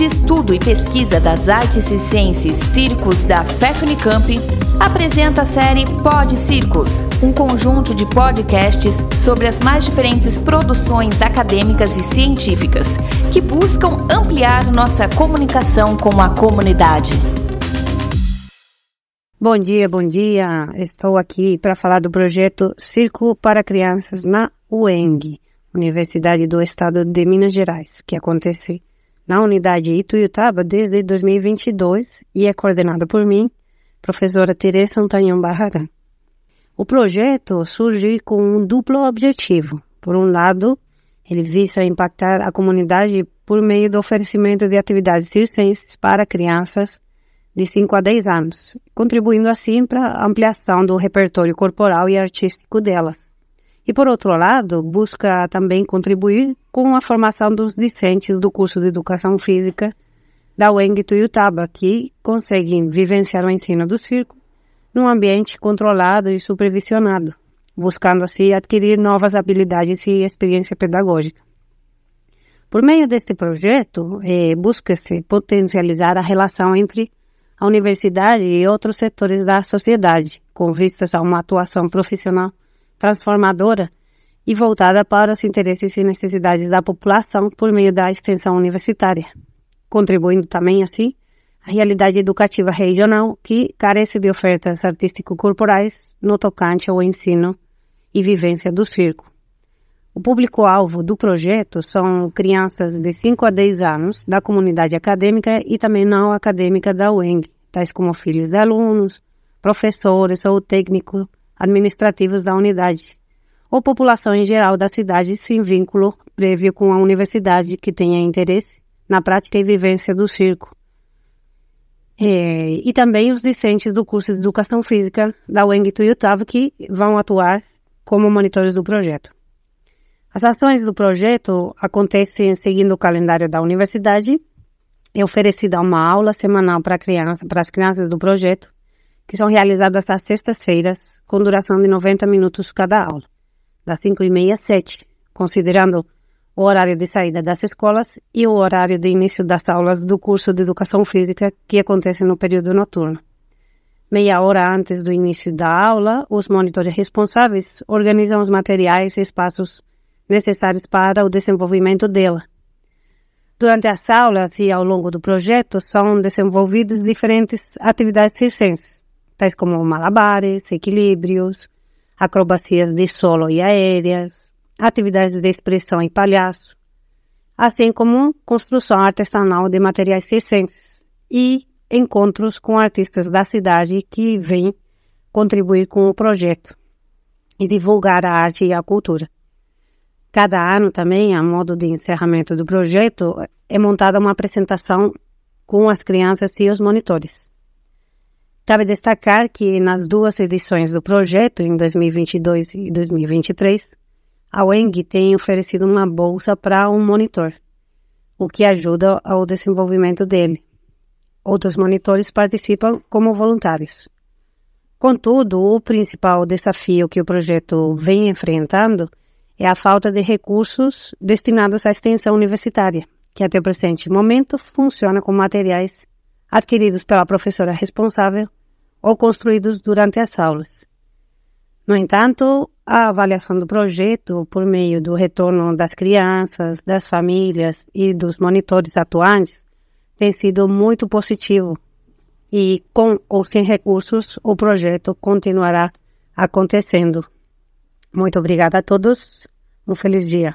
de Estudo e Pesquisa das Artes Circenses Circos da FEFNICAMP, apresenta a série Pod Circos, um conjunto de podcasts sobre as mais diferentes produções acadêmicas e científicas que buscam ampliar nossa comunicação com a comunidade. Bom dia, bom dia. Estou aqui para falar do projeto Círculo para Crianças na UENG, Universidade do Estado de Minas Gerais, que acontece na unidade Ituiutaba desde 2022 e é coordenado por mim, professora Teresa Antônio Barragán. O projeto surge com um duplo objetivo. Por um lado, ele visa impactar a comunidade por meio do oferecimento de atividades circenses para crianças de 5 a 10 anos, contribuindo assim para a ampliação do repertório corporal e artístico delas. E, por outro lado, busca também contribuir com a formação dos discentes do curso de Educação Física da UENG Tuiutaba, que conseguem vivenciar o ensino do circo num ambiente controlado e supervisionado, buscando assim adquirir novas habilidades e experiência pedagógica. Por meio deste projeto, eh, busca-se potencializar a relação entre a universidade e outros setores da sociedade, com vistas a uma atuação profissional transformadora e voltada para os interesses e necessidades da população por meio da extensão universitária, contribuindo também, assim, à realidade educativa regional que carece de ofertas artístico-corporais no tocante ao ensino e vivência do circo. O público-alvo do projeto são crianças de 5 a 10 anos da comunidade acadêmica e também não acadêmica da UENG, tais como filhos de alunos, professores ou técnicos administrativos da unidade, ou população em geral da cidade sem vínculo prévio com a universidade que tenha interesse na prática e vivência do circo. É, e também os discentes do curso de Educação Física da UENG Tuiutava que vão atuar como monitores do projeto. As ações do projeto acontecem seguindo o calendário da universidade. É oferecida uma aula semanal para, criança, para as crianças do projeto, que são realizadas às sextas-feiras, com duração de 90 minutos cada aula, das 5 e meia às 7, considerando o horário de saída das escolas e o horário de início das aulas do curso de Educação Física, que acontece no período noturno. Meia hora antes do início da aula, os monitores responsáveis organizam os materiais e espaços necessários para o desenvolvimento dela. Durante as aulas e ao longo do projeto são desenvolvidas diferentes atividades circenses, tais como malabares, equilíbrios, acrobacias de solo e aéreas, atividades de expressão e palhaço, assim como construção artesanal de materiais circenses e encontros com artistas da cidade que vêm contribuir com o projeto e divulgar a arte e a cultura. Cada ano também, a modo de encerramento do projeto, é montada uma apresentação com as crianças e os monitores. Cabe destacar que nas duas edições do projeto, em 2022 e 2023, a UENG tem oferecido uma bolsa para um monitor, o que ajuda ao desenvolvimento dele. Outros monitores participam como voluntários. Contudo, o principal desafio que o projeto vem enfrentando é a falta de recursos destinados à extensão universitária, que até o presente momento funciona com materiais adquiridos pela professora responsável ou construídos durante as aulas. No entanto, a avaliação do projeto, por meio do retorno das crianças, das famílias e dos monitores atuantes, tem sido muito positivo. E com ou sem recursos, o projeto continuará acontecendo. Muito obrigada a todos. Um feliz dia.